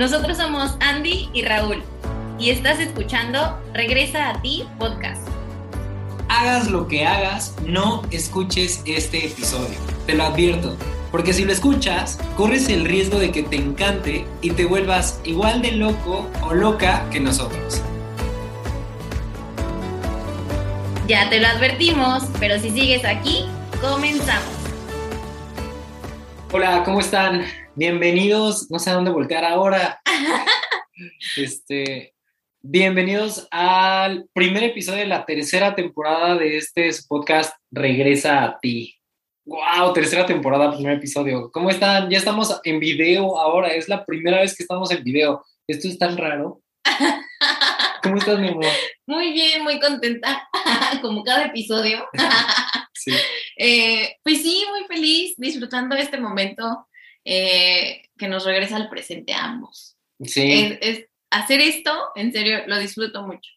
Nosotros somos Andy y Raúl y estás escuchando Regresa a ti podcast. Hagas lo que hagas, no escuches este episodio. Te lo advierto. Porque si lo escuchas, corres el riesgo de que te encante y te vuelvas igual de loco o loca que nosotros. Ya te lo advertimos, pero si sigues aquí, comenzamos. Hola, ¿cómo están? Bienvenidos, no sé a dónde voltear ahora. Este, bienvenidos al primer episodio de la tercera temporada de este podcast Regresa a ti. Wow, tercera temporada, primer episodio. ¿Cómo están? Ya estamos en video ahora, es la primera vez que estamos en video. Esto es tan raro. ¿Cómo estás, mi amor? Muy bien, muy contenta, como cada episodio. Sí. Eh, pues sí, muy feliz, disfrutando este momento eh, que nos regresa al presente a ambos. Sí. Es, es- hacer esto, en serio, lo disfruto mucho.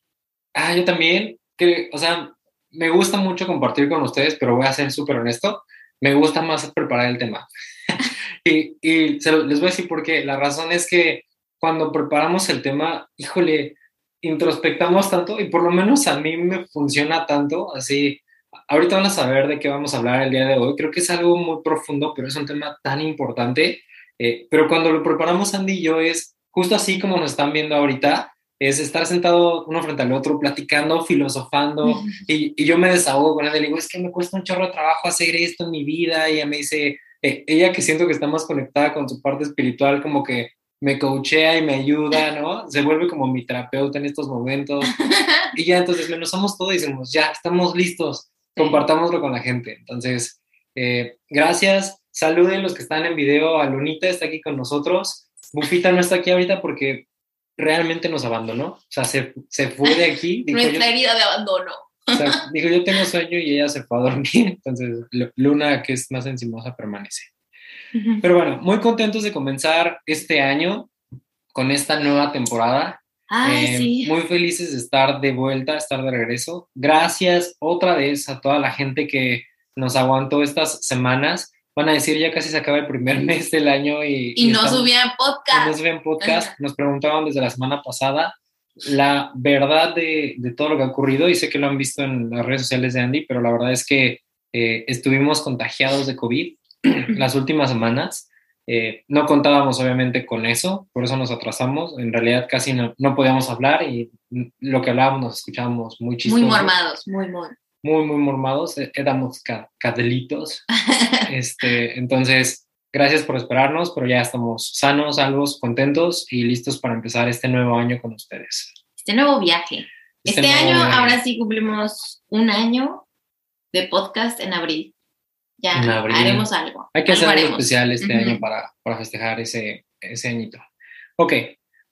Ah, yo también, que, o sea, me gusta mucho compartir con ustedes, pero voy a ser súper honesto, me gusta más preparar el tema. y y se lo- les voy a decir por qué. La razón es que cuando preparamos el tema, híjole, introspectamos tanto y por lo menos a mí me funciona tanto, así, ahorita van a saber de qué vamos a hablar el día de hoy, creo que es algo muy profundo, pero es un tema tan importante, eh, pero cuando lo preparamos Andy y yo es justo así como nos están viendo ahorita, es estar sentado uno frente al otro, platicando, filosofando, y, y yo me desahogo con él, le digo, es que me cuesta un chorro de trabajo hacer esto en mi vida, y ella me dice, eh, ella que siento que está más conectada con su parte espiritual, como que me coachea y me ayuda, ¿no? Se vuelve como mi terapeuta en estos momentos, y ya entonces nos somos todos y decimos, ya, estamos listos, compartámoslo con la gente. Entonces, eh, gracias, saluden los que están en video, a Lunita está aquí con nosotros, Bufita no está aquí ahorita porque realmente nos abandonó, o sea, se, se fue de aquí, dijo, yo, Nuestra herida de abandono. o sea, dijo, yo tengo sueño y ella se fue a dormir, entonces Lu- Luna, que es más encimosa, permanece. Pero bueno, muy contentos de comenzar este año con esta nueva temporada. Ay, Eh, sí. Muy felices de estar de vuelta, estar de regreso. Gracias otra vez a toda la gente que nos aguantó estas semanas. Van a decir, ya casi se acaba el primer mes del año y, Y no estamos- subían y podcast. no subían podcast. Nos preguntaban desde la semana pasada la verdad de, de todo lo que ha ocurrido y sé que lo han visto en las redes sociales de Andy, pero la verdad es que eh, estuvimos contagiados de COVID las últimas semanas. Eh, no contábamos obviamente con eso, por eso nos atrasamos. En realidad casi no, no podíamos hablar y lo que hablábamos nos escuchábamos muy chistosos. Muy mormados, muy, muy. Muy, muy mormados. eh, Éramos ca- cadelitos. este, entonces, gracias por esperarnos, pero ya estamos sanos, salvos, contentos y listos para empezar este nuevo año con ustedes. Este nuevo viaje. Este, nuevo año, viaje. ahora sí cumplimos un año de podcast en abril. Ya haremos algo. Hay que algo hacer algo haremos. especial este año para, para festejar ese, ese añito. Ok,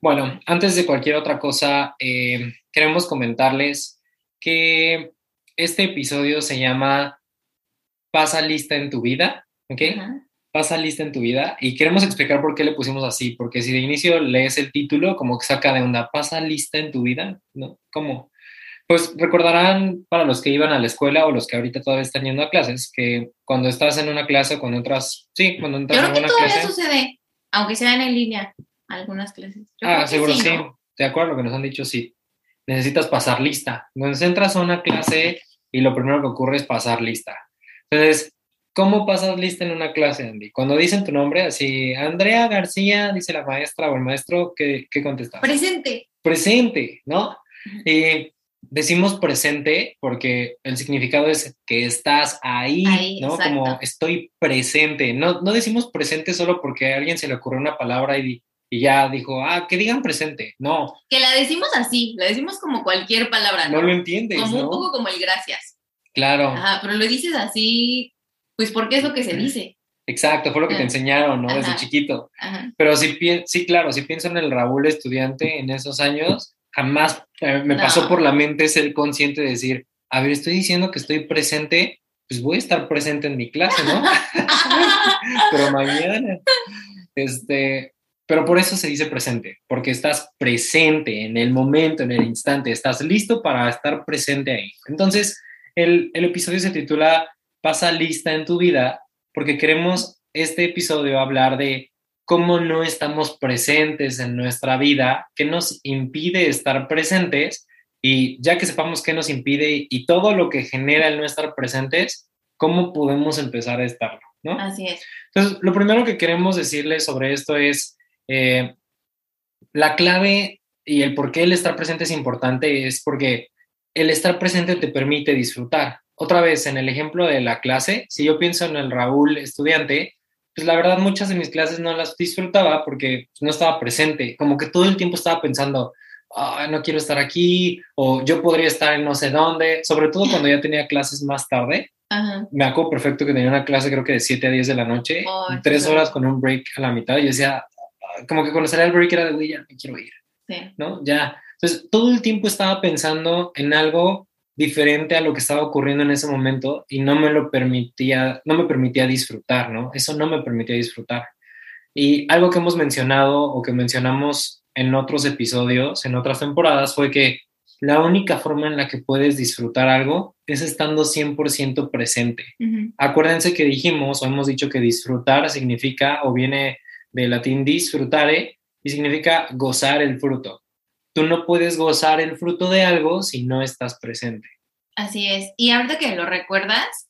bueno, antes de cualquier otra cosa, eh, queremos comentarles que este episodio se llama Pasa lista en tu vida, ¿ok? Pasa lista en tu vida y queremos explicar por qué le pusimos así, porque si de inicio lees el título, como que saca de onda, pasa lista en tu vida, ¿no? ¿Cómo? Pues recordarán para los que iban a la escuela o los que ahorita todavía están yendo a clases, que cuando estás en una clase o cuando entras, sí, cuando Yo entras creo en que una todavía clase. sucede, aunque sean en línea, algunas clases. Yo Ah, que seguro sí, ¿no? de acuerdo lo que nos han dicho, sí. Necesitas pasar lista. Cuando entras a una clase y lo primero que ocurre es pasar lista. Entonces, ¿cómo pasas lista en una clase, Andy? Cuando dicen tu nombre, así, Andrea García, dice la maestra o el maestro, ¿qué, qué contestas? Presente. presente, ¿no? Y decimos presente porque el significado es que estás ahí, Ahí, ¿no? exacto. Como estoy presente. No, no decimos presente solo porque a alguien se le ocurrió una palabra y, y ya dijo, ah, que digan presente. No, Que la decimos así, la decimos como cualquier palabra, ¿no? no lo entiendes, como un poco como el gracias. Claro, Ajá, pero lo dices así, pues porque es lo que se dice. exacto, fue lo que te enseñaron, ¿no? Desde Ajá. chiquito. Ajá. Pero sí, sí, claro, si pienso en el Raúl estudiante en esos años, jamás eh, me No. pasó por la mente ser consciente de decir, a ver, estoy diciendo que estoy presente, pues voy a estar presente en mi clase, ¿no? pero mañana. Este, pero por eso se dice presente, porque estás presente en el momento, en el instante, estás listo para estar presente ahí. Entonces, el, el episodio se titula Pasa lista en tu vida, porque queremos este episodio hablar de cómo no estamos presentes en nuestra vida, qué nos impide estar presentes y ya que sepamos qué nos impide y todo lo que genera el no estar presentes, ¿cómo podemos empezar a estarlo? ¿no? Así es. Entonces, lo primero que queremos decirles sobre esto es eh, la clave y el por qué el estar presente es importante es porque el estar presente te permite disfrutar. Otra vez, en el ejemplo de la clase, si yo pienso en el Raúl estudiante, pues la verdad muchas de mis clases no las disfrutaba porque no estaba presente, como que todo el tiempo estaba pensando, no quiero estar aquí, o yo podría estar en no sé dónde, sobre todo cuando ya tenía clases más tarde. Me acuerdo perfecto que tenía una clase creo que de 7 a 10 de la noche, tres horas con un break a la mitad, y yo decía, como que cuando salía el break era de, ya me quiero ir, ¿no? Ya. Entonces, todo el tiempo estaba pensando en algo diferente a lo que estaba ocurriendo en ese momento y no me lo permitía, no me permitía disfrutar, ¿no? Eso no me permitía disfrutar. Y algo que hemos mencionado o que mencionamos en otros episodios, en otras temporadas, fue que la única forma en la que puedes disfrutar algo es estando 100% presente. Acuérdense que dijimos o hemos dicho que disfrutar significa o viene del latín disfrutare y significa gozar el fruto. Tú no puedes gozar el fruto de algo si no estás presente. Así es. Y ahorita que lo recuerdas,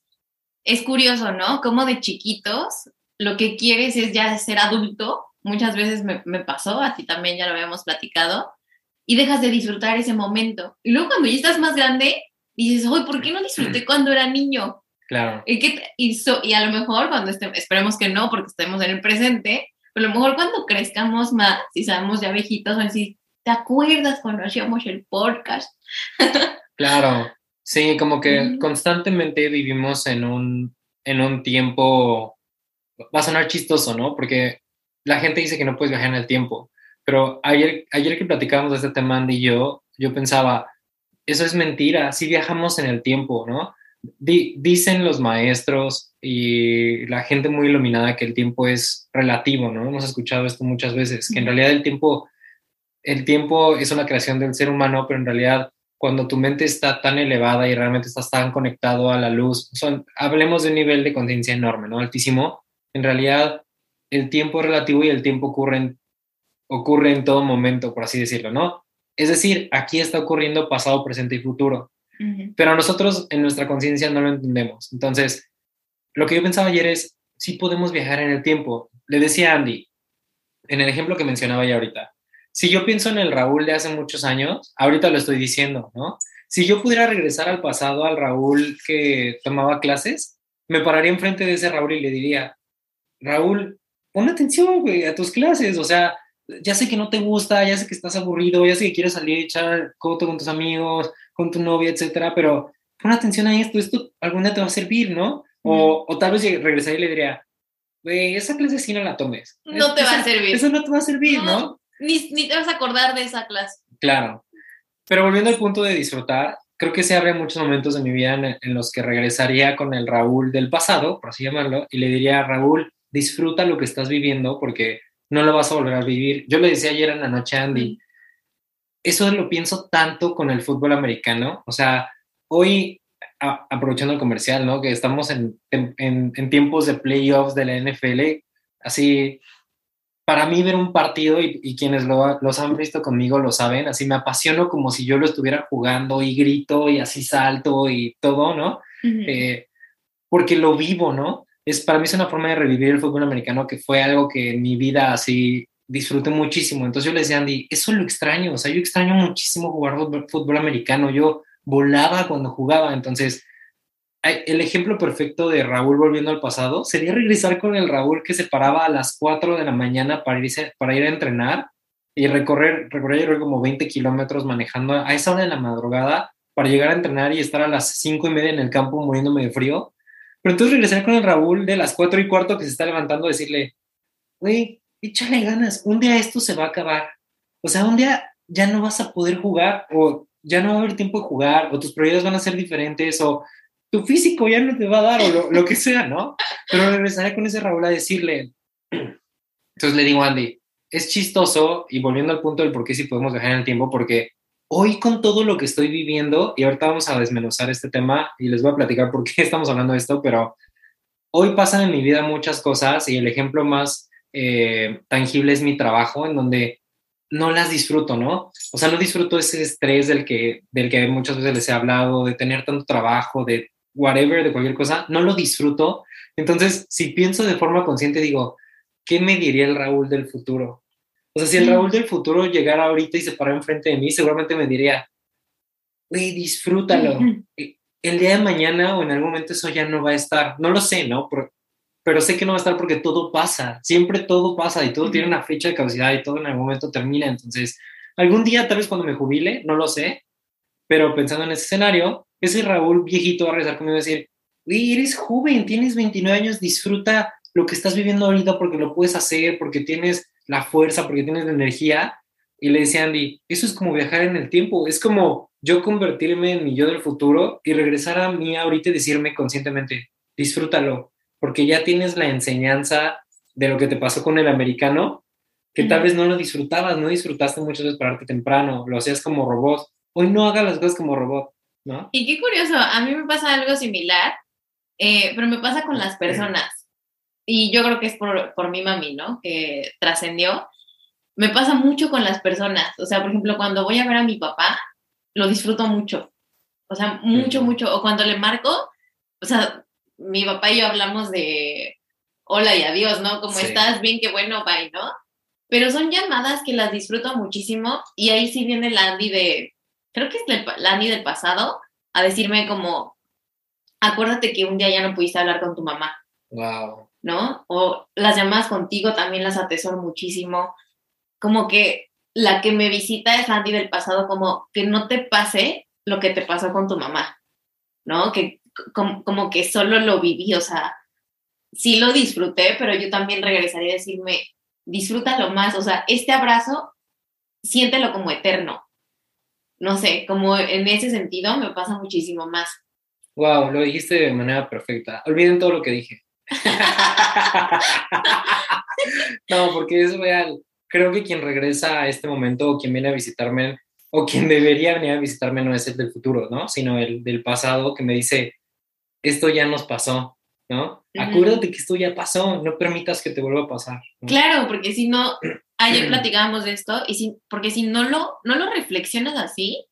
es curioso, ¿no? Como de chiquitos lo que quieres es ya ser adulto. Muchas veces me, me pasó, a ti también ya lo habíamos platicado, y dejas de disfrutar ese momento. Y luego cuando ya estás más grande, dices, oye, ¿por qué no disfruté cuando era niño? Claro. Y, que, y, y a lo mejor cuando estemos, esperemos que no, porque estemos en el presente, pero a lo mejor cuando crezcamos más, si sabemos ya viejitos, van a decir, ¿te acuerdas cuando hacíamos el podcast? claro, sí, como que constantemente vivimos en un, en un tiempo, va a sonar chistoso, ¿no? Porque la gente dice que no puedes viajar en el tiempo, pero ayer, ayer que platicábamos de este tema, Andy y yo, yo pensaba, eso es mentira, sí viajamos en el tiempo, ¿no? dicen los maestros y la gente muy iluminada que el tiempo es relativo, ¿no? Hemos escuchado esto muchas veces, que en realidad el tiempo, el tiempo es una creación del ser humano, pero en realidad cuando tu mente está tan elevada y realmente estás tan conectado a la luz, son, hablemos de un nivel de conciencia enorme, ¿no? Altísimo, en realidad el tiempo es relativo y el tiempo ocurre en, ocurre en todo momento, por así decirlo, ¿no? Es decir, aquí está ocurriendo pasado, presente y futuro. Pero nosotros en nuestra conciencia no lo entendemos. Entonces, lo que yo pensaba ayer es, si podemos viajar en el tiempo. Le decía a Andy, en el ejemplo que mencionaba ya ahorita, si yo pienso en el Raúl de hace muchos años, ahorita lo estoy diciendo, ¿no? Si yo pudiera regresar al pasado, al Raúl que tomaba clases, me pararía enfrente de ese Raúl y le diría, Raúl, pon atención, güey, a tus clases, o sea, ya sé que no te gusta, ya sé que estás aburrido, ya sé que quieres salir a echar coto con tus amigos, con tu novia, etcétera, pero pon atención a esto, esto algún día te va a servir, ¿no? O, o tal vez regresaría y le diría, güey, esa clase sí no la tomes. No te va a servir. Eso no te va a servir, ¿no? Ni, ni, te vas a acordar de esa clase. Claro. Pero volviendo al punto de disfrutar, creo que se abren muchos momentos de mi vida en, en, los que regresaría con el Raúl del pasado, por así llamarlo, y le diría, Raúl, disfruta lo que estás viviendo porque no lo vas a volver a vivir. Yo le decía ayer en la noche a Andy, eso lo pienso tanto con el fútbol americano, o sea, hoy, aprovechando el comercial, ¿no? Que estamos en, en, tiempos de playoffs de la NFL, así, para mí ver un partido, y, quienes lo, los han visto conmigo lo saben, así me apasiono como si yo lo estuviera jugando y grito y así salto y todo, ¿no? Eh, porque lo vivo, ¿no? es, para mí es una forma de revivir el fútbol americano que fue algo que en mi vida así disfruté muchísimo. Entonces yo le decía a Andy, eso lo extraño, o sea, yo extraño muchísimo jugar fútbol americano, yo volaba cuando jugaba, entonces el ejemplo perfecto de Raúl volviendo al pasado sería regresar con el Raúl que se paraba a las 4 de la mañana para, irse, para ir a entrenar y recorrer, recorrer como 20 kilómetros manejando a esa hora de la madrugada para llegar a entrenar y estar a las 5 y media en el campo muriéndome de frío pero entonces regresar con el Raúl de las cuatro y cuarto que se está levantando, decirle, güey, échale ganas, un día esto se va a acabar. O sea, un día ya no vas a poder jugar o ya no va a haber tiempo de jugar o tus prioridades van a ser diferentes o tu físico ya no te va a dar o lo, que sea, ¿no? Pero regresaré con ese Raúl a decirle, entonces le digo Andy, es chistoso y volviendo al punto del por qué si podemos dejar en el tiempo, porque hoy con todo lo que estoy viviendo, y ahorita vamos a desmenuzar este tema y les voy a platicar por qué estamos hablando de esto, pero hoy pasan en mi vida muchas cosas y el ejemplo más eh, tangible es mi trabajo, en donde no las disfruto, ¿no? O sea, no disfruto ese estrés del que, del que muchas veces les he hablado, de tener tanto trabajo, de whatever, de cualquier cosa, no lo disfruto. Entonces, si pienso de forma consciente, digo, ¿qué me diría el Raúl del futuro? O sea, si el Raúl del futuro llegara ahorita y se parara enfrente de mí, seguramente me diría, güey, disfrútalo. El día de mañana o en algún momento eso ya no va a estar. No lo sé, ¿no? pero sé que no va a estar porque todo pasa. Siempre todo pasa y todo tiene una fecha de caducidad y todo en algún momento termina. Entonces, algún día, tal vez cuando me jubile, no lo sé, pero pensando en ese escenario, ese Raúl viejito va a regresar conmigo y decir, güey, eres joven, tienes 29 años, disfruta lo que estás viviendo ahorita porque lo puedes hacer, porque tienes la fuerza, porque tienes la energía. Y le decía Andy, eso es como viajar en el tiempo, es como yo convertirme en mi yo del futuro y regresar a mí ahorita y decirme conscientemente, disfrútalo, porque ya tienes la enseñanza de lo que te pasó con el americano, que tal vez no lo disfrutabas, no disfrutaste muchas veces pararte temprano, lo hacías como robot. Hoy no hagas las cosas como robot, ¿no? Y qué curioso, a mí me pasa algo similar, eh, pero me pasa con las personas. Y yo creo que es por, por mi mami, ¿no? Que trascendió. Me pasa mucho con las personas. O sea, por ejemplo, cuando voy a ver a mi papá, lo disfruto mucho. O sea, mucho, mucho. O cuando le marco, o sea, mi papá y yo hablamos de hola y adiós, ¿no? ¿Cómo estás? Bien, qué bueno, bye, ¿no? Pero son llamadas que las disfruto muchísimo y ahí sí viene la Andy de, creo que es la Andy del pasado, a decirme como, acuérdate que un día ya no pudiste hablar con tu mamá. Wow. ¿No? O las llamadas contigo también las atesoro muchísimo. Como que la que me visita es Andy del pasado, como que no te pase lo que te pasó con tu mamá, ¿no? Que como, que solo lo viví, o sea, sí lo disfruté, pero yo también regresaría a decirme, disfrútalo más, o sea, este abrazo, siéntelo como eterno. No sé, como en ese sentido me pasa muchísimo más. Wow, lo dijiste de manera perfecta. Olviden todo lo que dije. no, porque es real creo que quien regresa a este momento o quien viene a visitarme o quien debería venir a visitarme no es el del futuro, ¿no? Sino el del pasado que me dice, esto ya nos pasó, ¿no? Acuérdate que esto ya pasó, no permitas que te vuelva a pasar. Claro, porque si no, ayer platicábamos de esto, y si, porque si no lo, no lo reflexionas así,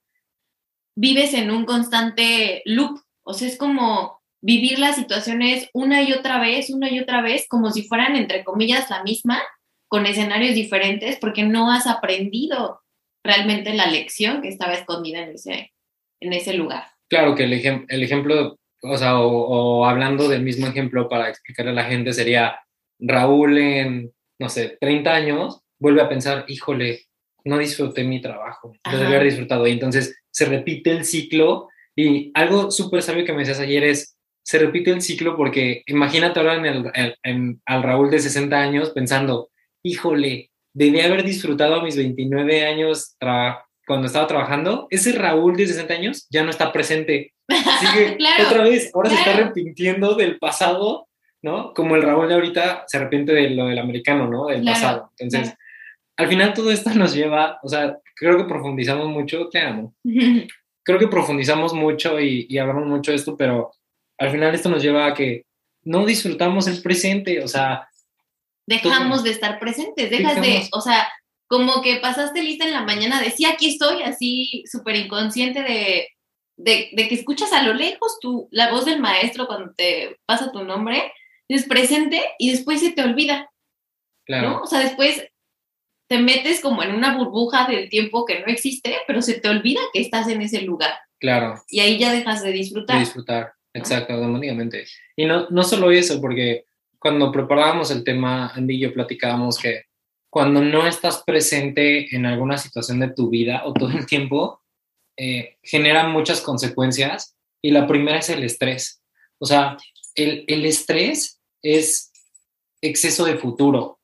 vives en un constante loop, o sea, es como vivir las situaciones una y otra vez, una y otra vez, como si fueran, entre comillas, la misma, con escenarios diferentes porque no has aprendido realmente la lección que estaba escondida en ese, en ese lugar. Claro que el, el ejemplo, o sea, o, hablando del mismo ejemplo para explicarle a la gente sería Raúl en, no sé, 30 años, vuelve a pensar, híjole, no disfruté mi trabajo, lo debía haber disfrutado. Y entonces se repite el ciclo y algo súper sabio que me decías ayer es, se repite el ciclo porque imagínate ahora en el, en, al Raúl de 60 años pensando, híjole, debí haber disfrutado a mis 29 años cuando estaba trabajando, ese Raúl de 60 años ya no está presente. Así otra vez, ahora se está arrepintiendo del pasado, ¿no? Como el Raúl de ahorita se arrepiente de lo del americano, ¿no? Del pasado. Entonces, al final todo esto nos lleva, o sea, creo que profundizamos mucho, te amo. creo que profundizamos mucho y, y hablamos mucho de esto, pero al final esto nos lleva a que no disfrutamos el presente, o sea, dejamos de estar presentes, dejas de, o sea, como que pasaste lista en la mañana de sí, aquí estoy, así súper inconsciente de, de, que escuchas a lo lejos tu, la voz del maestro cuando te pasa tu nombre, es presente y después se te olvida. Claro. ¿no? O sea, después te metes como en una burbuja del tiempo que no existe, pero se te olvida que estás en ese lugar. Claro. Y ahí ya dejas de disfrutar. De disfrutar, exacto, automáticamente. Y no, no solo eso, porque cuando preparábamos el tema, Andy y yo platicábamos que cuando no estás presente en alguna situación de tu vida o todo el tiempo, eh, generan muchas consecuencias y la primera es el estrés. O sea, el, el estrés es exceso de futuro.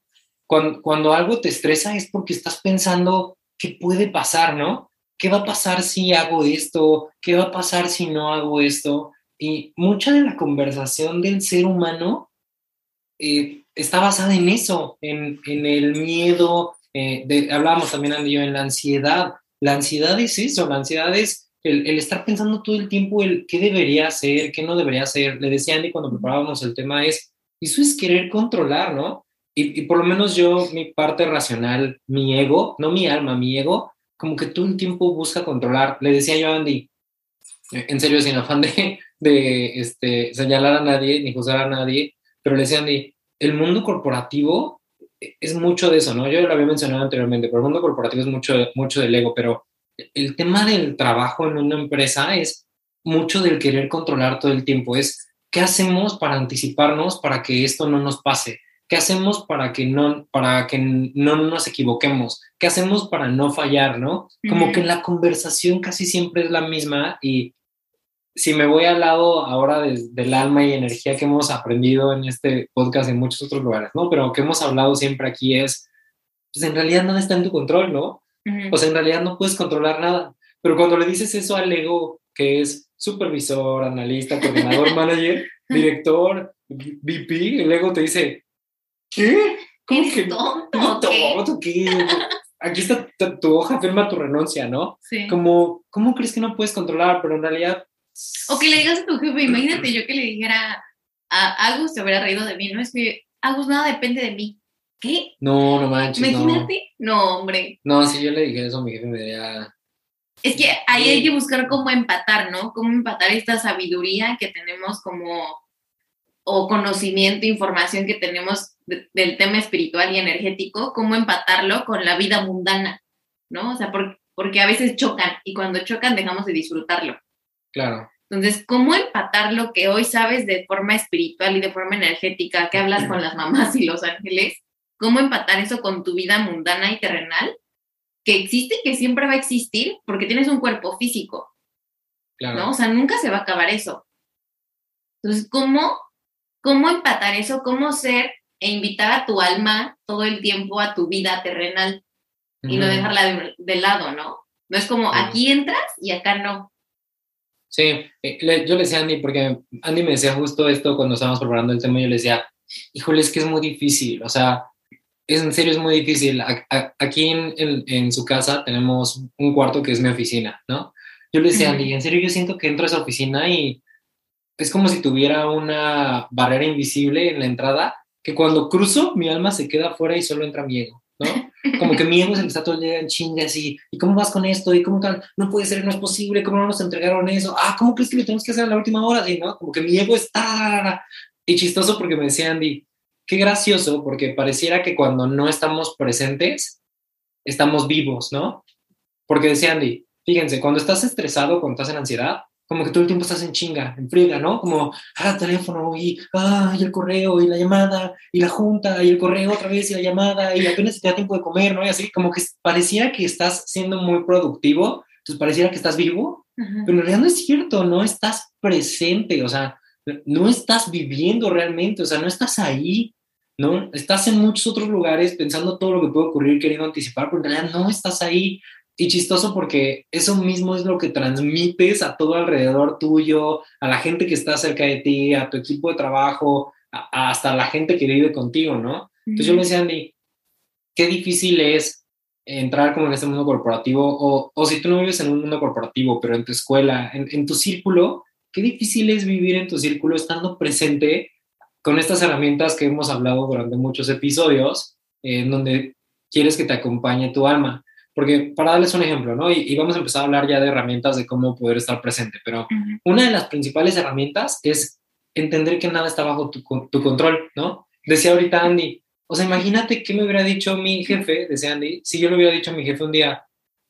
Cuando, cuando algo te estresa es porque estás pensando qué puede pasar, ¿no? ¿Qué va a pasar si hago esto? ¿Qué va a pasar si no hago esto? Y mucha de la conversación del ser humano eh, está basada en eso, en, el miedo. Eh, hablábamos también, Andy yo, en la ansiedad. La ansiedad es eso, la ansiedad es el, estar pensando todo el tiempo el qué debería hacer, qué no debería hacer. Le decía Andy cuando preparábamos el tema es, eso es querer controlar, ¿no? Y, por lo menos yo, mi parte racional, mi ego, no mi alma, mi ego, como que todo el tiempo busca controlar. Le decía yo a Andy, en serio, sin afán de, de este, señalar a nadie ni juzgar a nadie, pero le decía a Andy, el mundo corporativo es mucho de eso, ¿no? Yo lo había mencionado anteriormente, pero el mundo corporativo es mucho, mucho del ego, pero el tema del trabajo en una empresa es mucho del querer controlar todo el tiempo. Es, ¿qué hacemos para anticiparnos para que esto no nos pase? ¿Qué hacemos para que no, para que no nos equivoquemos? ¿Qué hacemos para no fallar, no? Como que la conversación casi siempre es la misma y si me voy al lado ahora del alma y energía que hemos aprendido en este podcast en muchos otros lugares, ¿no? Pero que hemos hablado siempre aquí es, pues en realidad nada está en tu control, ¿no? O sea, en realidad no puedes controlar nada. Pero cuando le dices eso al ego, que es supervisor, analista, coordinador, manager, director, VP, el ego te dice, ¿qué? ¿Cómo que tonto? ¿qué? Aquí está tu, hoja, firma tu renuncia, ¿no? Sí. Como, ¿cómo crees que no puedes controlar? Pero en realidad... O que le digas a tu jefe, imagínate yo que le dijera a Agus, se hubiera reído de mí, ¿no? Es que Agus, nada depende de mí. ¿Qué? No, no manches, Imagínate. No, hombre. No, si yo le dijera eso a mi jefe me diría... Es que ahí hay que buscar cómo empatar, ¿no? Cómo empatar esta sabiduría que tenemos como, o conocimiento, información que tenemos del tema espiritual y energético, cómo empatarlo con la vida mundana, ¿no? O sea, porque a veces chocan y cuando chocan dejamos de disfrutarlo. Claro. Entonces, ¿cómo empatar lo que hoy sabes de forma espiritual y de forma energética, que hablas con las mamás y los ángeles? ¿Cómo empatar eso con tu vida mundana y terrenal? que existe y que siempre va a existir porque tienes un cuerpo físico. ¿no? O sea, nunca se va a acabar eso. Entonces, ¿cómo, cómo empatar eso? ¿Cómo ser e invitar a tu alma todo el tiempo a tu vida terrenal y no dejarla de, lado, ¿no? No es como aquí entras y acá no. Sí, eh, yo le decía a Andy, porque Andy me decía justo esto cuando estábamos preparando el tema, yo le decía, híjole, es que es muy difícil, o sea, es en serio, es muy difícil. aquí en, en, su casa tenemos un cuarto que es mi oficina, ¿no? Yo le decía, Andy, en serio, yo siento que entro a esa oficina y es como si tuviera una barrera invisible en la entrada, que cuando cruzo, mi alma se queda afuera y solo entra mi ego, ¿no? Como que mi ego se está todo el día en chingas y, ¿y cómo vas con esto? ¿Y cómo tal? No puede ser, no es posible, ¿cómo no nos entregaron eso? Ah, ¿cómo crees que lo tenemos que hacer a la última hora? Y, ¿no? Como que mi ego está... Y chistoso porque me decía Andy, qué gracioso, porque pareciera que cuando no estamos presentes, estamos vivos, ¿no? Porque decía Andy, fíjense, cuando estás estresado, cuando estás en ansiedad, como que todo el tiempo estás en chinga, en friega, ¿no? Como, ah, teléfono, y, ah, y el correo, y la llamada, y la junta, y el correo otra vez, y la llamada, y apenas te da tiempo de comer, ¿no? Y así, como que pareciera que estás siendo muy productivo, entonces pareciera que estás vivo, pero en realidad no es cierto, no estás presente, o sea, no estás viviendo realmente, o sea, no estás ahí, ¿no? Estás en muchos otros lugares pensando todo lo que puede ocurrir, queriendo anticipar, pero en realidad no estás ahí. Y chistoso porque eso mismo es lo que transmites a todo alrededor tuyo, a la gente que está cerca de ti, a tu equipo de trabajo, hasta a la gente que vive contigo, ¿no? Entonces yo me decía, Andy, qué difícil es entrar como en este mundo corporativo, o, o si tú no vives en un mundo corporativo, pero en tu escuela, en, en tu círculo, qué difícil es vivir en tu círculo estando presente con estas herramientas que hemos hablado durante muchos episodios, en donde quieres que te acompañe tu alma. Porque para darles un ejemplo, ¿no? Y, vamos a empezar a hablar ya de herramientas de cómo poder estar presente, pero una de las principales herramientas es entender que nada está bajo tu, tu, control, ¿no? Decía ahorita Andy, o sea, imagínate qué me hubiera dicho mi jefe, decía Andy, si yo le hubiera dicho a mi jefe un día,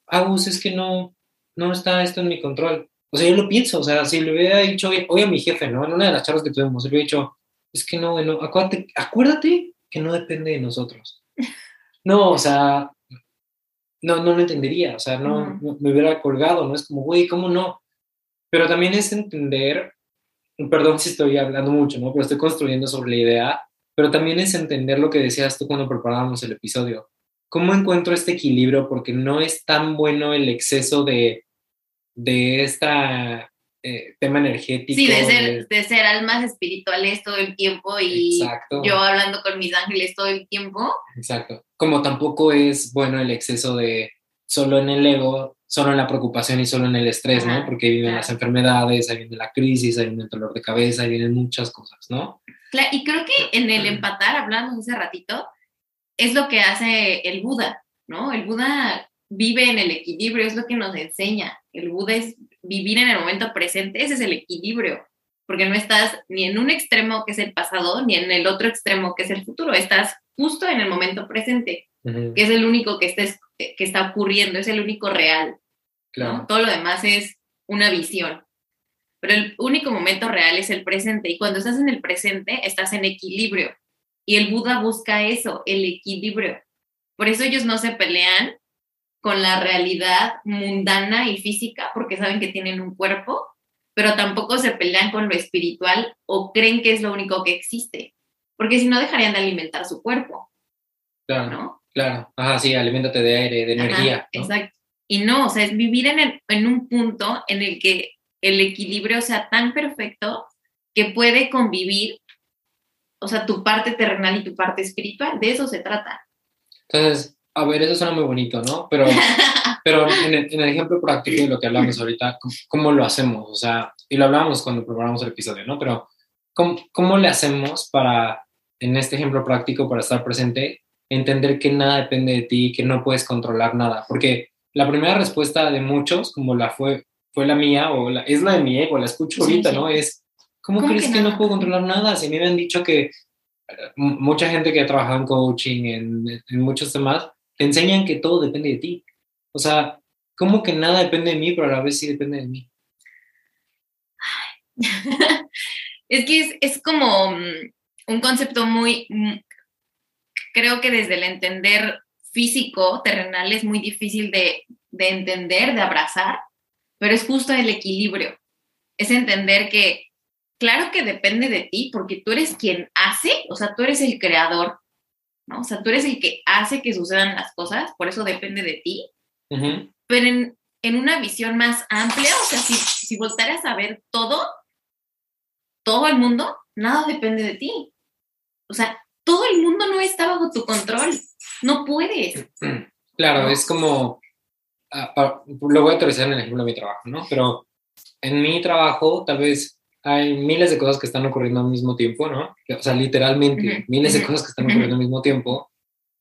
Agus, es que no, no está esto en mi control. O sea, yo lo pienso, o sea, si le hubiera dicho hoy, a mi jefe, ¿no? En una de las charlas que tuvimos, le hubiera dicho, es que no, acuérdate, acuérdate que no depende de nosotros. No, o sea, no, no lo entendería, o sea, no, me hubiera colgado, ¿no? Es como, güey, ¿cómo no? Pero también es entender, perdón si estoy hablando mucho, ¿no? Pero estoy construyendo sobre la idea, pero también es entender lo que decías tú cuando preparábamos el episodio. ¿Cómo encuentro este equilibrio? Porque no es tan bueno el exceso de, de esta eh, tema energético. Sí, de ser, de... ser, almas espirituales todo el tiempo y yo hablando con mis ángeles todo el tiempo. Exacto. Como tampoco es bueno el exceso de solo en el ego, solo en la preocupación y solo en el estrés, ¿no? Porque viven las enfermedades, ahí viene la crisis, ahí viene el dolor de cabeza, ahí vienen muchas cosas, ¿no? Claro, y creo que en el empatar, hablando hace ratito, es lo que hace el Buda, ¿no? El Buda vive en el equilibrio, es lo que nos enseña. El Buda es vivir en el momento presente, ese es el equilibrio, porque no estás ni en un extremo que es el pasado, ni en el otro extremo que es el futuro, estás justo en el momento presente, que es el único que, estés, que está ocurriendo, es el único real. ¿no? Todo lo demás es una visión. Pero el único momento real es el presente y cuando estás en el presente estás en equilibrio. Y el Buda busca eso, el equilibrio. Por eso ellos no se pelean con la realidad mundana y física porque saben que tienen un cuerpo, pero tampoco se pelean con lo espiritual o creen que es lo único que existe, porque si no dejarían de alimentar su cuerpo. Claro, ¿no? claro. Ajá, sí, aliméntate de aire, de energía. Exacto. Y no, o sea, es vivir en, en un punto en el que el equilibrio sea tan perfecto que puede convivir, o sea, tu parte terrenal y tu parte espiritual. De eso se trata. Entonces, a ver, eso suena muy bonito, ¿no? Pero, pero en, el, ejemplo práctico de lo que hablamos ahorita, ¿cómo, lo hacemos? O sea, y lo hablábamos cuando preparamos el episodio, ¿no? Pero, ¿cómo, ¿cómo le hacemos para, en este ejemplo práctico, para estar presente, entender que nada depende de ti, que no puedes controlar nada? Porque la primera respuesta de muchos, como la fue, fue la mía, o la, es la de mi ego, la escucho ahorita, ¿no? Es, ¿cómo, crees que, no puedo controlar nada? Si me habían dicho que eh, mucha gente que ha trabajado en coaching, en, en muchos temas, te enseñan que todo depende de ti. O sea, ¿cómo que nada depende de mí, pero a la vez sí depende de mí? es que es, como mm, un concepto muy, mm, creo que desde el entender físico, terrenal, es muy difícil de, de entender, de abrazar, pero es justo el equilibrio. Es entender que, claro que depende de ti, porque tú eres quien hace, o sea, tú eres el creador, ¿no? O sea, tú eres el que hace que sucedan las cosas, por eso depende de ti. Pero en, en, una visión más amplia, o sea, si, si voltaras a ver todo, todo el mundo, nada depende de ti. O sea, todo el mundo no está bajo tu control. No puedes. Claro, es como, ah, lo voy a utilizar en el ejemplo de mi trabajo, ¿no? Pero en mi trabajo, tal vez hay miles de cosas que están ocurriendo al mismo tiempo, ¿no? O sea, literalmente, miles de cosas que están ocurriendo al mismo tiempo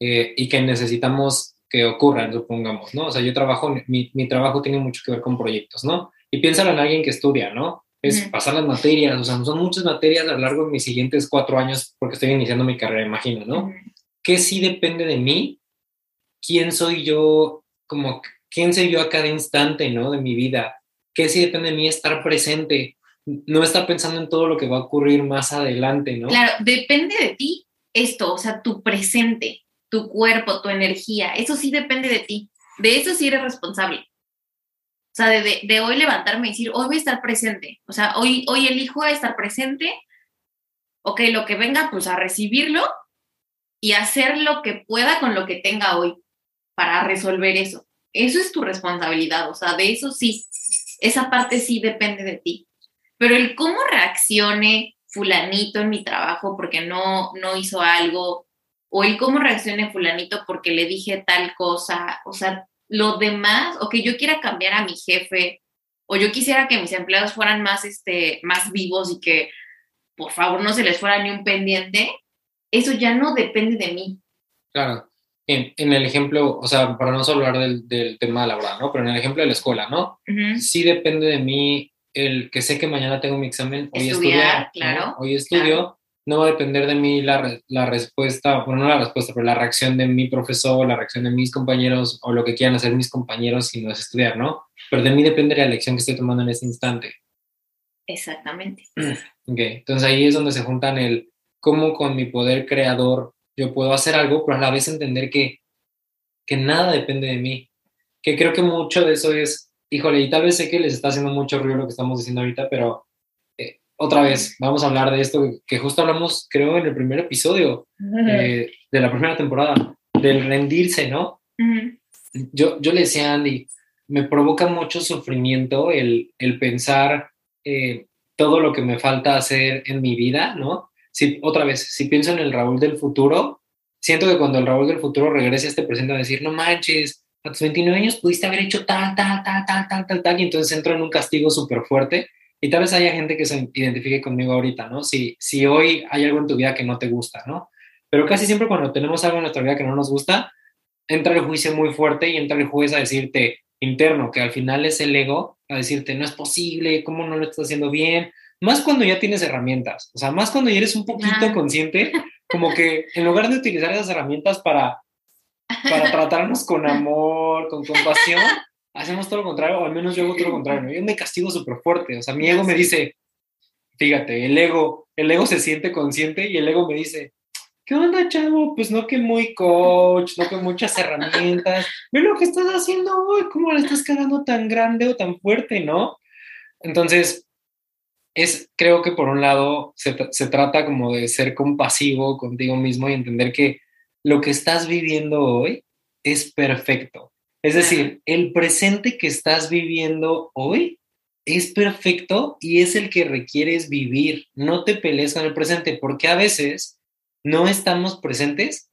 eh, y que necesitamos que ocurran, supongamos, ¿no? O sea, yo trabajo, mi, mi, trabajo tiene mucho que ver con proyectos, ¿no? Y piénsalo en alguien que estudia, ¿no? Es pasar las materias, o sea, son muchas materias a lo largo de mis siguientes cuatro años porque estoy iniciando mi carrera, imagino, ¿no? ¿Qué sí depende de mí? ¿Quién soy yo? Como, ¿quién soy yo a cada instante, ¿no? De mi vida. ¿Qué sí depende de mí estar presente? No está pensando en todo lo que va a ocurrir más adelante, ¿no? Claro, depende de ti esto, o sea, tu presente, tu cuerpo, tu energía, eso sí depende de ti, de eso sí eres responsable. O sea, de, de, hoy levantarme y decir, hoy voy a estar presente, o sea, hoy, hoy elijo estar presente, ok, lo que venga, pues a recibirlo y hacer lo que pueda con lo que tenga hoy para resolver eso. Eso es tu responsabilidad, o sea, de eso sí, esa parte sí depende de ti. Pero el cómo reaccione fulanito en mi trabajo porque no, no hizo algo, o el cómo reaccione fulanito porque le dije tal cosa, o sea, lo demás, o que yo quiera cambiar a mi jefe, o yo quisiera que mis empleados fueran más, este, más vivos y que por favor no se les fuera ni un pendiente, eso ya no depende de mí. Claro. En, en el ejemplo, o sea, para no solo hablar del, del tema laboral, ¿no? Pero en el ejemplo de la escuela, ¿no? Sí depende de mí el que sé que mañana tengo mi examen, hoy estudiar, claro, hoy estudio, no va a depender de mí la, la, respuesta, bueno, no la respuesta, pero la reacción de mi profesor, la reacción de mis compañeros o lo que quieran hacer mis compañeros si no es estudiar, ¿no? Pero de mí depende la elección que estoy tomando en ese instante. Exactamente. Ok, entonces ahí es donde se juntan el cómo con mi poder creador yo puedo hacer algo, pero a la vez entender que, que nada depende de mí. Que creo que mucho de eso es híjole, y tal vez sé que les está haciendo mucho ruido lo que estamos diciendo ahorita, pero eh, otra vez, vamos a hablar de esto que justo hablamos, creo, en el primer episodio eh, de la primera temporada, del rendirse, ¿no? yo, yo le decía a Andy, me provoca mucho sufrimiento el, el pensar eh, todo lo que me falta hacer en mi vida, ¿no? Si, otra vez, si pienso en el Raúl del futuro, siento que cuando el Raúl del futuro regrese a este presente a decir, no manches, a tus 29 años pudiste haber hecho tal, tal, tal, tal, tal, tal, tal, y entonces entro en un castigo súper fuerte. Y tal vez haya gente que se identifique conmigo ahorita, ¿no? Si, si hoy hay algo en tu vida que no te gusta, ¿no? Pero casi siempre cuando tenemos algo en nuestra vida que no nos gusta, entra el juicio muy fuerte y entra el juez a decirte interno, que al final es el ego, a decirte, no es posible, ¿cómo no lo estás haciendo bien? Más cuando ya tienes herramientas, o sea, más cuando ya eres un poquito consciente, como que en lugar de utilizar esas herramientas para para tratarnos con amor, con compasión, hacemos todo lo contrario, o al menos yo hago todo lo contrario. Yo me castigo súper fuerte, o sea, mi ego me dice, fíjate, el ego, el ego se siente consciente y el ego me dice, ¿qué onda, chavo? Pues no que muy coach, no que muchas herramientas, ve lo que estás haciendo hoy, cómo le estás quedando tan grande o tan fuerte, ¿no? Entonces, es, creo que por un lado se, se trata como de ser compasivo contigo mismo y entender que lo que estás viviendo hoy es perfecto. Es decir, el presente que estás viviendo hoy es perfecto y es el que requieres vivir. No te pelees con el presente, porque a veces no estamos presentes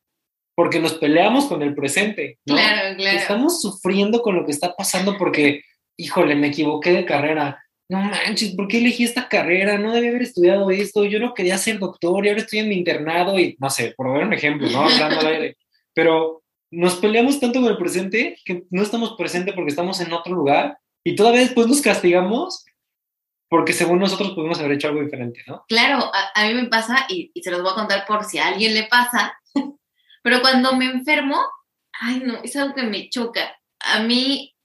porque nos peleamos con el presente. Claro, claro. Estamos sufriendo con lo que está pasando porque, híjole, me equivoqué de carrera. No manches, ¿por qué elegí esta carrera? No debía haber estudiado esto. Yo no quería ser doctor y ahora estoy en mi internado y no sé, por ver un ejemplo, ¿no? Hablando al aire. Pero nos peleamos tanto con el presente que no estamos presentes porque estamos en otro lugar y todavía después nos castigamos porque según nosotros pudimos haber hecho algo diferente, ¿no? Claro, a, mí me pasa y, y, se los voy a contar por si a alguien le pasa, pero cuando me enfermo, ay no, es algo que me choca. A mí,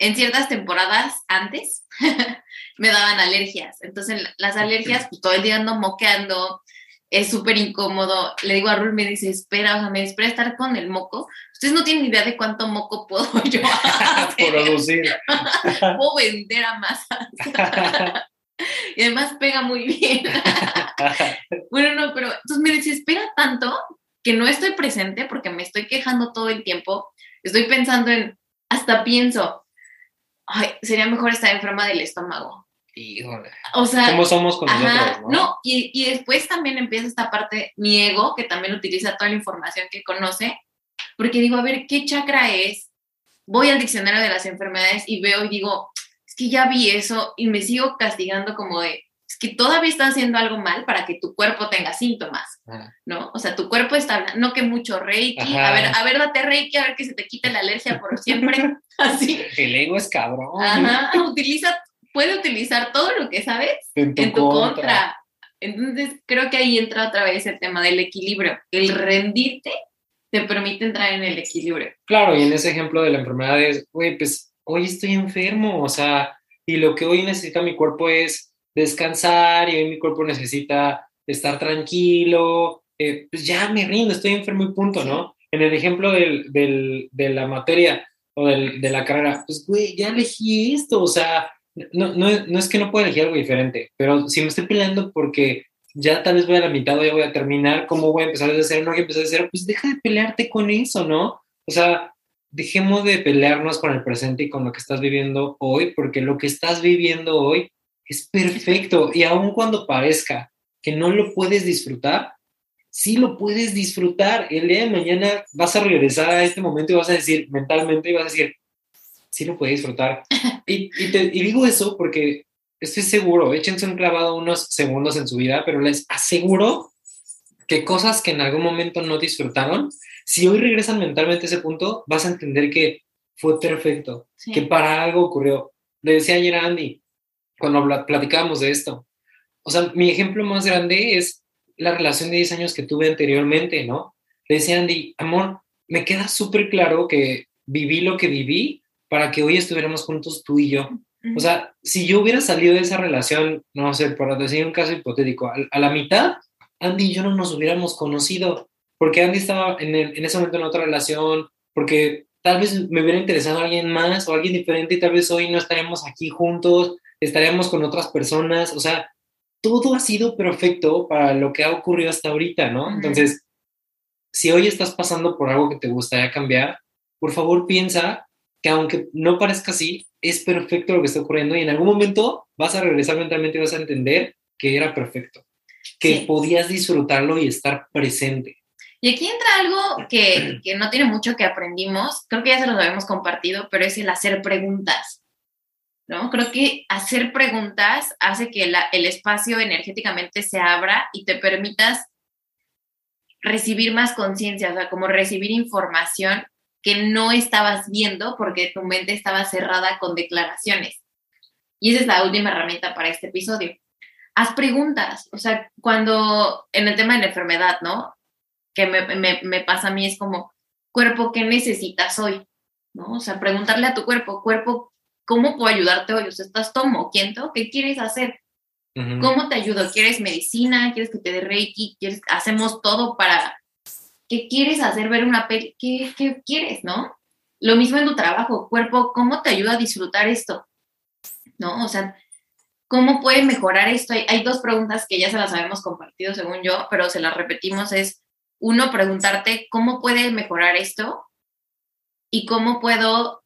en ciertas temporadas antes, me daban alergias. Entonces, las alergias, pues todo el día ando moqueando, es súper incómodo. Le digo a Rul, me dice, espera, o sea, me espera estar con el moco. Ustedes no tienen idea de cuánto moco puedo yo producir. puedo vender a masas. y además pega muy bien. bueno, no, pero entonces me desespera tanto que no estoy presente porque me estoy quejando todo el tiempo. Estoy pensando en, hasta pienso, ay, sería mejor estar enferma del estómago. Híjole. O sea, ¿cómo somos con nosotros? No, no y, y, después también empieza esta parte, mi ego, que también utiliza toda la información que conoce, porque digo, a ver, ¿qué chakra es? Voy al diccionario de las enfermedades y veo y digo, es que ya vi eso y me sigo castigando como de, que todavía estás haciendo algo mal para que tu cuerpo tenga síntomas, ¿no? O sea, tu cuerpo está, no que mucho reiki, a ver, a ver, date reiki, a ver que se te quite la alergia por siempre, así. El ego es cabrón. Ajá, utiliza puede utilizar todo lo que sabes en tu, contra. Entonces, creo que ahí entra otra vez el tema del equilibrio. El rendirte te permite entrar en el equilibrio. Claro, y en ese ejemplo de la enfermedad es, güey, pues hoy estoy enfermo, o sea, y lo que hoy necesita mi cuerpo es descansar y hoy mi cuerpo necesita estar tranquilo, eh, pues ya me rindo, estoy enfermo y punto, ¿no? En el ejemplo del, del, de la materia o del, de la carrera, pues, güey, ya elegí esto, o sea, no, no, no es que no pueda elegir algo diferente, pero si me estoy peleando porque ya tal vez voy a la mitad o ya voy a terminar, ¿cómo voy a empezar desde cero? No voy a empezar desde cero, pues deja de pelearte con eso, ¿no? O sea, dejemos de pelearnos con el presente y con lo que estás viviendo hoy, porque lo que estás viviendo hoy es perfecto y aun cuando parezca que no lo puedes disfrutar, sí lo puedes disfrutar. El día de mañana vas a regresar a este momento y vas a decir mentalmente y vas a decir, sí lo puede disfrutar. Y, y, digo eso porque estoy seguro, échense un clavado unos segundos en su vida, pero les aseguro que cosas que en algún momento no disfrutaron, si hoy regresan mentalmente a ese punto, vas a entender que fue perfecto, que para algo ocurrió. Le decía ayer a Andy, cuando platicábamos de esto, o sea, mi ejemplo más grande es la relación de 10 años que tuve anteriormente, ¿no? Le decía a Andy, amor, me queda súper claro que viví lo que viví para que hoy estuviéramos juntos tú y yo. O sea, si yo hubiera salido de esa relación, no sé, por decir un caso hipotético, a, la mitad, Andy y yo no nos hubiéramos conocido, porque Andy estaba en, en ese momento en otra relación, porque tal vez me hubiera interesado alguien más o alguien diferente y tal vez hoy no estaríamos aquí juntos, estaríamos con otras personas, o sea, todo ha sido perfecto para lo que ha ocurrido hasta ahorita, ¿no? Entonces, si hoy estás pasando por algo que te gustaría cambiar, por favor piensa que aunque no parezca así, es perfecto lo que está ocurriendo y en algún momento vas a regresar mentalmente y vas a entender que era perfecto, que podías disfrutarlo y estar presente. Y aquí entra algo que, que, no tiene mucho que aprendimos, creo que ya se los habíamos compartido, pero es el hacer preguntas. ¿No? Creo que hacer preguntas hace que el espacio energéticamente se abra y te permitas recibir más conciencia, o sea, como recibir información que no estabas viendo porque tu mente estaba cerrada con declaraciones. Y esa es la última herramienta para este episodio. Haz preguntas, o sea, cuando en el tema de la enfermedad, ¿no? Que me, me, me pasa a mí es como, cuerpo, ¿qué necesitas hoy? ¿No? O sea, preguntarle a tu cuerpo, cuerpo, ¿cómo puedo ayudarte hoy? O sea, ¿estás tomo, quiento? ¿Qué quieres hacer? ¿Cómo te ayudo? ¿Quieres medicina? ¿Quieres que te dé reiki? ¿Quieres? Hacemos todo para... ¿Qué quieres hacer? ¿Ver una peli? ¿Qué, ¿Qué quieres, no? Lo mismo en tu trabajo, cuerpo, ¿cómo te ayuda a disfrutar esto? ¿No? O sea, ¿cómo puede mejorar esto? Hay, hay dos preguntas que ya se las habíamos compartido según yo, pero se las repetimos. Es, uno, preguntarte, ¿cómo puede mejorar esto? Y cómo puedo...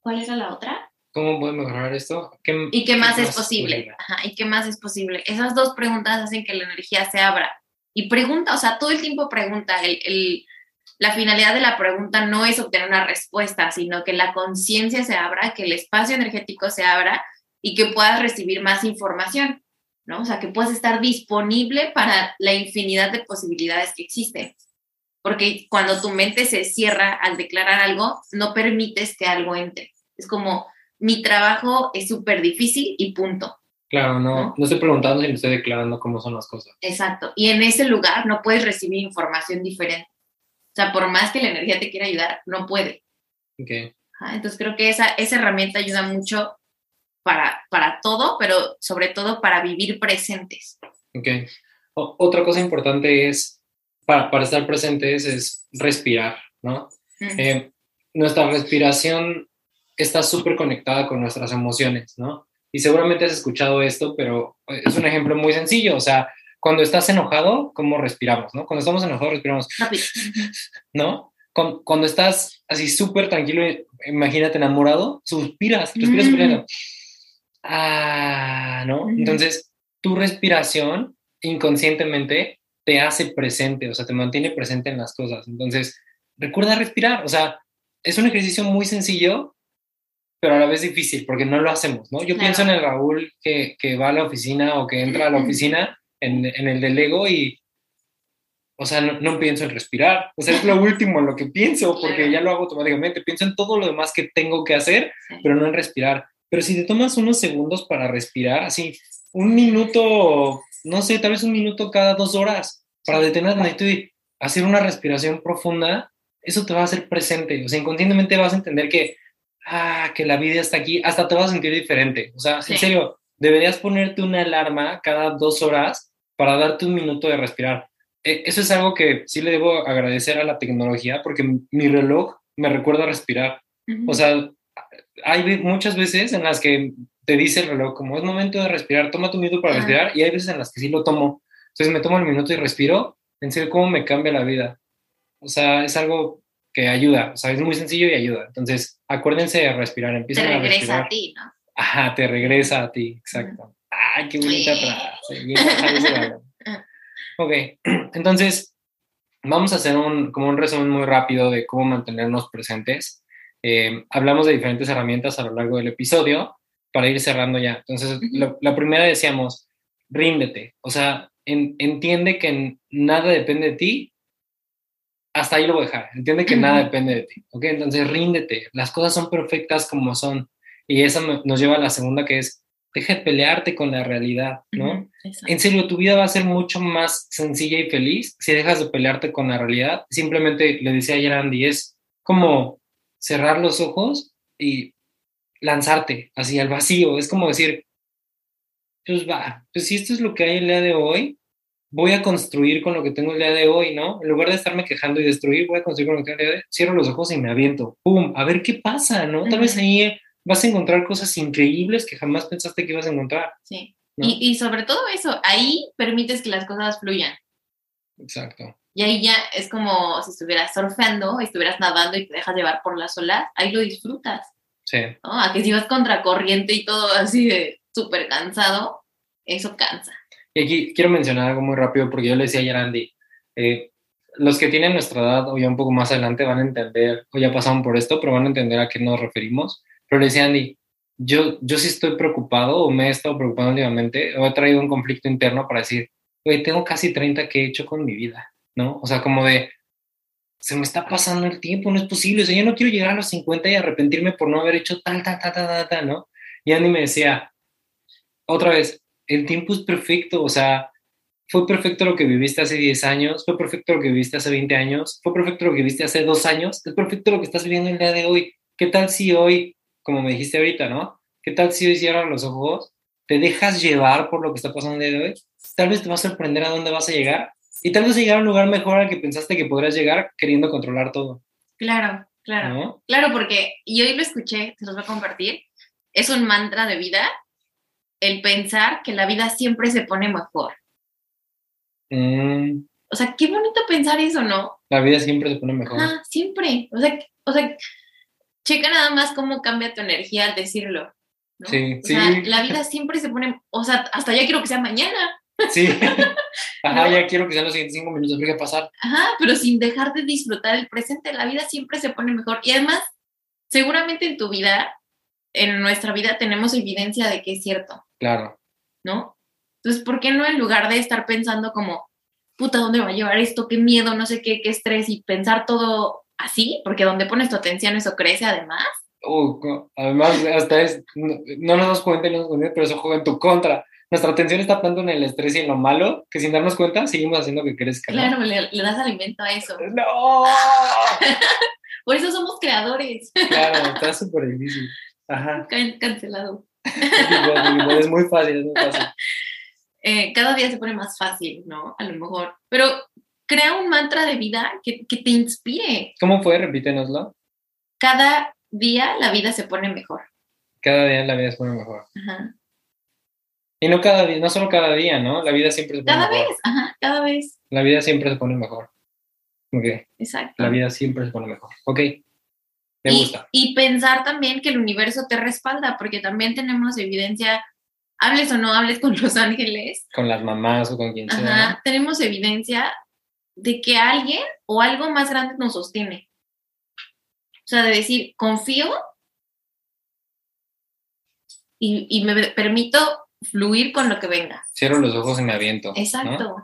¿Cuál era la otra? ¿Cómo puedo mejorar esto? ¿Qué, ¿Y qué más, es posible? Ajá, ¿Y qué más es posible? Esas dos preguntas hacen que la energía se abra. Y pregunta, o sea, todo el tiempo pregunta. El, el, la finalidad de la pregunta no es obtener una respuesta, sino que la conciencia se abra, que el espacio energético se abra y que puedas recibir más información, ¿no? O sea, que puedas estar disponible para la infinidad de posibilidades que existen. Porque cuando tu mente se cierra al declarar algo, no permites que algo entre. Es como mi trabajo es súper difícil y punto. Claro, no, no, estoy preguntando si me estoy declarando cómo son las cosas. Exacto. Y en ese lugar no puedes recibir información diferente. O sea, por más que la energía te quiera ayudar, no puede. Ok. entonces creo que esa, esa herramienta ayuda mucho para, para todo, pero sobre todo para vivir presentes. Ok. otra cosa importante es, para, para estar presentes, es respirar, ¿no? Eh, nuestra respiración está súper conectada con nuestras emociones, ¿no? Y seguramente has escuchado esto, pero es un ejemplo muy sencillo, o sea, cuando estás enojado, ¿cómo respiramos, no? Cuando estamos enojados, respiramos. ¿no? Cuando, estás así súper tranquilo, imagínate enamorado, suspiras, respiras mm. Ah, ¿no? Entonces, tu respiración inconscientemente te hace presente, o sea, te mantiene presente en las cosas. Entonces, recuerda respirar, o sea, es un ejercicio muy sencillo, pero a la vez difícil, porque no lo hacemos, ¿no? Yo pienso en el Raúl que, que, va a la oficina o que entra a la oficina, en, en el del ego y, o sea, no, no, pienso en respirar, o sea, es lo último en lo que pienso, porque ya lo hago automáticamente, pienso en todo lo demás que tengo que hacer, pero no en respirar. Pero si te tomas unos segundos para respirar, así, un minuto, no sé, tal vez un minuto cada dos horas, para detenerte y hacer una respiración profunda, eso te va a hacer presente, o sea, inconscientemente vas a entender que ah, que la vida está aquí, hasta te vas a sentir diferente. O sea, en serio, deberías ponerte una alarma cada dos horas para darte un minuto de respirar. E, eso es algo que sí le debo agradecer a la tecnología porque mi reloj me recuerda a respirar. O sea, hay muchas veces en las que te dice el reloj como es momento de respirar, toma tu minuto para respirar y hay veces en las que sí lo tomo. Entonces me tomo el minuto y respiro. En serio, cómo me cambia la vida. O sea, es algo que ayuda, o sea, es muy sencillo y ayuda. Entonces, acuérdense de respirar, empiecen te regresa a, ti, ¿no? Ajá, te regresa a ti, exacto. Ay, qué bonita frase. ok, entonces, vamos a hacer un, como un resumen muy rápido de cómo mantenernos presentes. Eh, hablamos de diferentes herramientas a lo largo del episodio para ir cerrando ya. Entonces, la primera decíamos, ríndete, o sea, entiende que nada depende de ti hasta ahí lo voy a dejar. Entiende que nada depende de ti, ¿ok? Entonces ríndete. Las cosas son perfectas como son. Y eso nos lleva a la segunda que es, deja de pelearte con la realidad, ¿no? en serio, tu vida va a ser mucho más sencilla y feliz si dejas de pelearte con la realidad. Simplemente le decía ayer a Andy, es como cerrar los ojos y lanzarte así al vacío. Es como decir, pues va, pues si esto es lo que hay el día de hoy, voy a construir con lo que tengo el día de hoy, ¿no? En lugar de estarme quejando y destruir, voy a construir con lo que tengo el día de hoy. Cierro los ojos y me aviento. ¡Pum! A ver qué pasa, ¿no? Tal vez ahí vas a encontrar cosas increíbles que jamás pensaste que ibas a encontrar. Sí. Y, y, sobre todo eso, ahí permites que las cosas fluyan. Exacto. Y ahí ya es como si estuvieras surfeando, estuvieras nadando y te dejas llevar por las olas, ahí lo disfrutas. Sí. ¿no? A que si vas contracorriente y todo así de súper cansado, eso cansa. Y aquí quiero mencionar algo muy rápido porque yo le decía ayer a Andy, eh, los que tienen nuestra edad o ya un poco más adelante van a entender, o ya pasaron por esto, pero van a entender a qué nos referimos. Pero le decía Andy, yo, yo sí estoy preocupado o me he estado preocupando últimamente, o he traído un conflicto interno para decir, oye, tengo casi 30 que he hecho con mi vida, ¿no? O sea, como de, se me está pasando el tiempo, no es posible, o sea, yo no quiero llegar a los 50 y arrepentirme por no haber hecho tal, tal, tal, tal, tal, tal ¿no? Y Andy me decía, otra vez, el tiempo es perfecto, o sea, fue perfecto lo que viviste hace 10 años, fue perfecto lo que viviste hace 20 años, fue perfecto lo que viviste hace 2 años, es perfecto lo que estás viviendo el día de hoy. ¿Qué tal si hoy, como me dijiste ahorita, ¿no? ¿Qué tal si hoy cierras los ojos, te dejas llevar por lo que está pasando el día de hoy? Tal vez te va a sorprender a dónde vas a llegar y tal vez llegar a un lugar mejor al que pensaste que podrías llegar queriendo controlar todo. Claro, claro. Claro, porque, y hoy lo escuché, se los voy a compartir, es un mantra de vida el pensar que la vida siempre se pone mejor. Mm. O sea, qué bonito pensar eso, ¿no? La vida siempre se pone mejor. Ah, siempre. O sea, o sea, checa nada más cómo cambia tu energía al decirlo. Sí, o Sea, la vida siempre se pone, o sea, hasta ya quiero que sea mañana. Sí. Ajá, ya quiero que sean los siguientes cinco minutos, ¿qué pasar? Ajá, pero sin dejar de disfrutar el presente, la vida siempre se pone mejor. Y además, seguramente en tu vida, en nuestra vida, tenemos evidencia de que es cierto. Claro. ¿No? Entonces, ¿por qué no en lugar de estar pensando como, puta, ¿dónde va a llevar esto? ¿Qué miedo? No sé qué, qué estrés y pensar todo así? Porque donde pones tu atención eso crece además. además, hasta es, no, nos das cuenta, no nos cuenta, pero eso juega en tu contra. Nuestra atención está tanto en el estrés y en lo malo que sin darnos cuenta seguimos haciendo que crezca. Claro, le, das alimento a eso. ¡No! Por eso somos creadores. Claro, está súper difícil. Ajá. cancelado. Es muy fácil, es muy fácil. Eh, cada día se pone más fácil, ¿no? A lo mejor. Pero crea un mantra de vida que, que te inspire. ¿Cómo fue? Repítenoslo. Cada día la vida se pone mejor. Cada día la vida se pone mejor. Ajá. Y no cada día, no solo cada día, ¿no? La vida siempre se pone cada mejor. Cada vez, ajá, cada vez. La vida siempre se pone mejor. Ok. Exacto. La vida siempre se pone mejor. Ok. Me gusta. Y pensar también que el universo te respalda, porque también tenemos evidencia, hables o no hables con los ángeles. Con las mamás o con quien sea. Ajá, tenemos evidencia de que alguien o algo más grande nos sostiene. O sea, de decir, confío y, y me permito fluir con lo que venga. Cierro los ojos y me aviento. Exacto.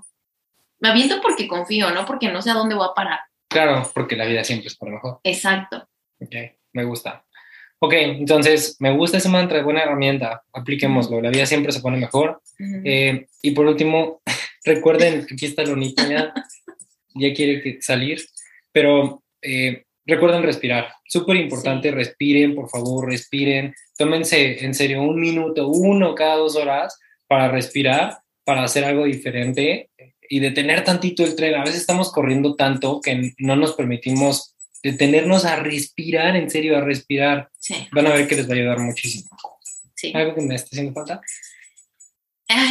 Me aviento porque confío, no porque no sé a dónde voy a parar. Claro, porque la vida siempre es por mejor. Exacto. Ok, me gusta. Ok, entonces me gusta ese mantra, buena herramienta, apliquémoslo, la vida siempre se pone mejor. Eh, y por último, recuerden que aquí está Lonita ya, ya quiere salir, pero eh, recuerden respirar, súper importante, respiren, por favor, respiren, tómense en serio un minuto, uno cada dos horas para respirar, para hacer algo diferente y detener tantito el tren. A veces estamos corriendo tanto que no nos permitimos detenernos a respirar, en serio, a respirar. Sí. Van a ver que les va a ayudar muchísimo. Sí. ¿Algo que me esté haciendo falta?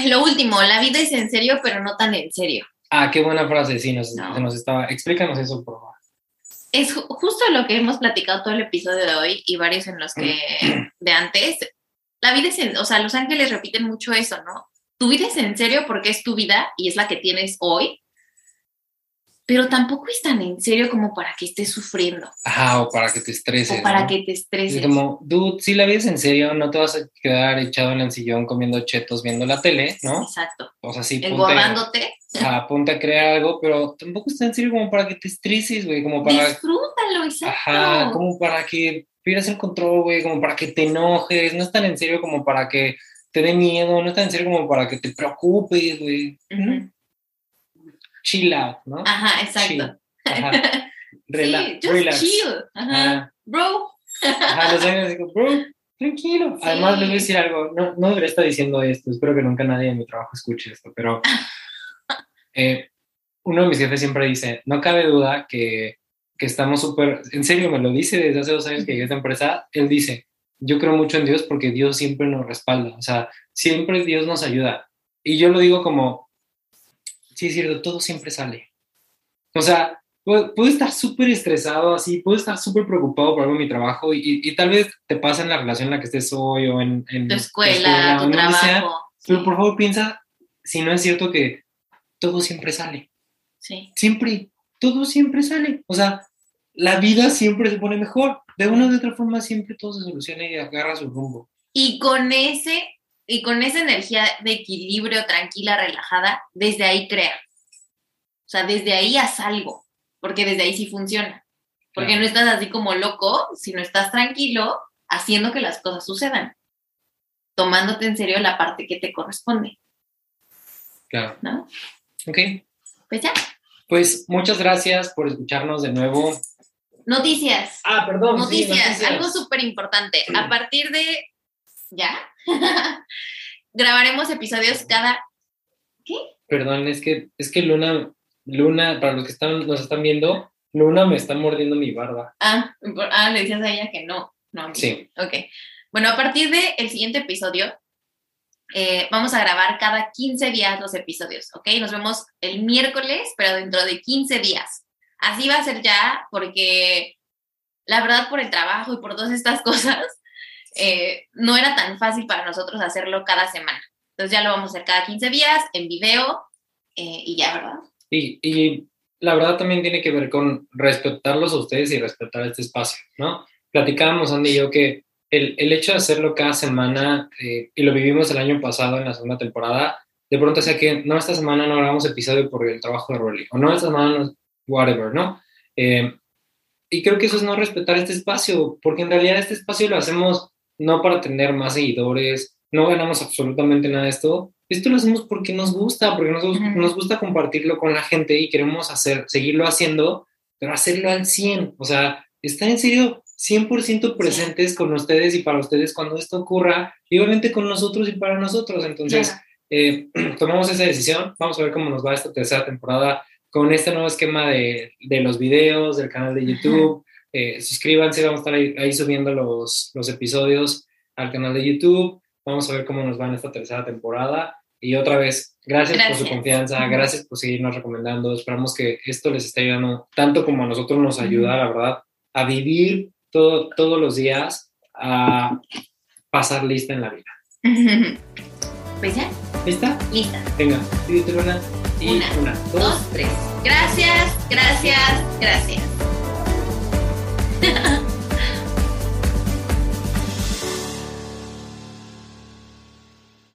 lo último, la vida es en serio, pero no tan en serio. Ah, qué buena frase, sí, nos, nos estaba. Explícanos eso, por favor. Es justo lo que hemos platicado todo el episodio de hoy y varios en los que de antes. La vida es en, o sea, los ángeles repiten mucho eso, ¿no? Tu vida es en serio porque es tu vida y es la que tienes hoy, pero tampoco es tan en serio como para que estés sufriendo. Ajá, o para que te estreses. O para que te estreses. Es como, dude, si la ves en serio, no te vas a quedar echado en el sillón comiendo chetos viendo la tele, ¿no? Exacto. O sea, sí, Engordándote. Ajá, ponte a crear algo, pero tampoco está en serio como para que te estreses, güey, como para... Disfrútalo, exacto. Ajá, como para que pierdas el control, güey, como para que te enojes, no es tan en serio como para que te dé miedo, no es tan en serio como para que te preocupes, güey chill out, ¿no? Ajá, exacto. Ajá. Rela sí, just chill. Ajá. Bro. Ajá, los años digo, bro, tranquilo. Además, les voy a decir algo, no, no debería estar diciendo esto, espero que nunca nadie en mi trabajo escuche esto, pero eh, uno de mis jefes siempre dice, no cabe duda que, que estamos súper, en serio, me lo dice desde hace dos años que llegué a esta empresa, él dice, yo creo mucho en Dios porque Dios siempre nos respalda, o sea, siempre Dios nos ayuda. Y yo lo digo como, sí es cierto, todo siempre sale. O sea, puedo, estar súper estresado así, puedo estar súper preocupado por algo en mi trabajo y, tal vez te pasa en la relación en la que estés hoy o en, tu escuela, tu trabajo. Pero por favor piensa si no es cierto que todo siempre sale. Sí. Siempre. todo siempre sale. O sea, la vida siempre se pone mejor. De una u otra forma siempre todo se soluciona y agarra su rumbo. Y con ese, y con esa energía de equilibrio, tranquila, relajada, desde ahí crea. O sea, desde ahí haz algo, porque desde ahí sí funciona. Porque Claro. no estás así como loco, sino estás tranquilo haciendo que las cosas sucedan. Tomándote en serio la parte que te corresponde, Claro. ¿no? Ok. Pues ya. Pues muchas gracias por escucharnos de nuevo. Noticias. Ah, perdón. sí, Noticias, algo súper importante. A partir de ya, grabaremos episodios cada. Perdón, es que, es que Luna, Luna, para los que están, nos están viendo, Luna me está mordiendo mi barba. Ah, ah, le decías a ella que no. No. Sí. Ok. Bueno, a partir del siguiente episodio, eh, vamos a grabar cada 15 días los episodios, ¿ok? Nos vemos el miércoles, pero dentro de 15 días. Así va a ser ya, porque la verdad, por el trabajo y por todas estas cosas, eh, no era tan fácil para nosotros hacerlo cada semana. Entonces ya lo vamos a hacer cada 15 días, en video, eh, y ya, ¿verdad? Y, y la verdad también tiene que ver con respetarlos a ustedes y respetar este espacio, ¿no? Platicábamos, Andy y yo, que el, el hecho de hacerlo cada semana, eh, y lo vivimos el año pasado en la segunda temporada, de pronto sea que no, esta semana no grabamos episodio por el trabajo de Rolly, o no, esta semana no, whatever, ¿no? Y creo que eso es no respetar este espacio, porque en realidad este espacio lo hacemos no para tener más seguidores, no ganamos absolutamente nada de esto. Esto lo hacemos porque nos gusta, porque nos, nos gusta compartirlo con la gente y queremos hacer, seguirlo haciendo, pero hacerlo al 100. O sea, estar en serio 100% presentes con ustedes y para ustedes cuando esto ocurra, y obviamente con nosotros y para nosotros. Entonces, eh, tomamos esa decisión. Vamos a ver cómo nos va esta tercera temporada con este nuevo esquema de, de los videos, del canal de YouTube. Eh, suscríbanse, vamos a estar ahí, ahí subiendo los, los episodios al canal de YouTube. Vamos a ver cómo nos va en esta tercera temporada. Y otra vez, gracias, por su confianza, gracias por seguirnos recomendando. Esperamos que esto les esté ayudando tanto como a nosotros nos ayuda, la verdad, a vivir todo, todos los días, a pasar lista en la vida. Pues ya, ¿Lista? lista. Venga, pídete una y Una, una, dos, Dos, tres. Gracias, gracias, gracias. Yeah.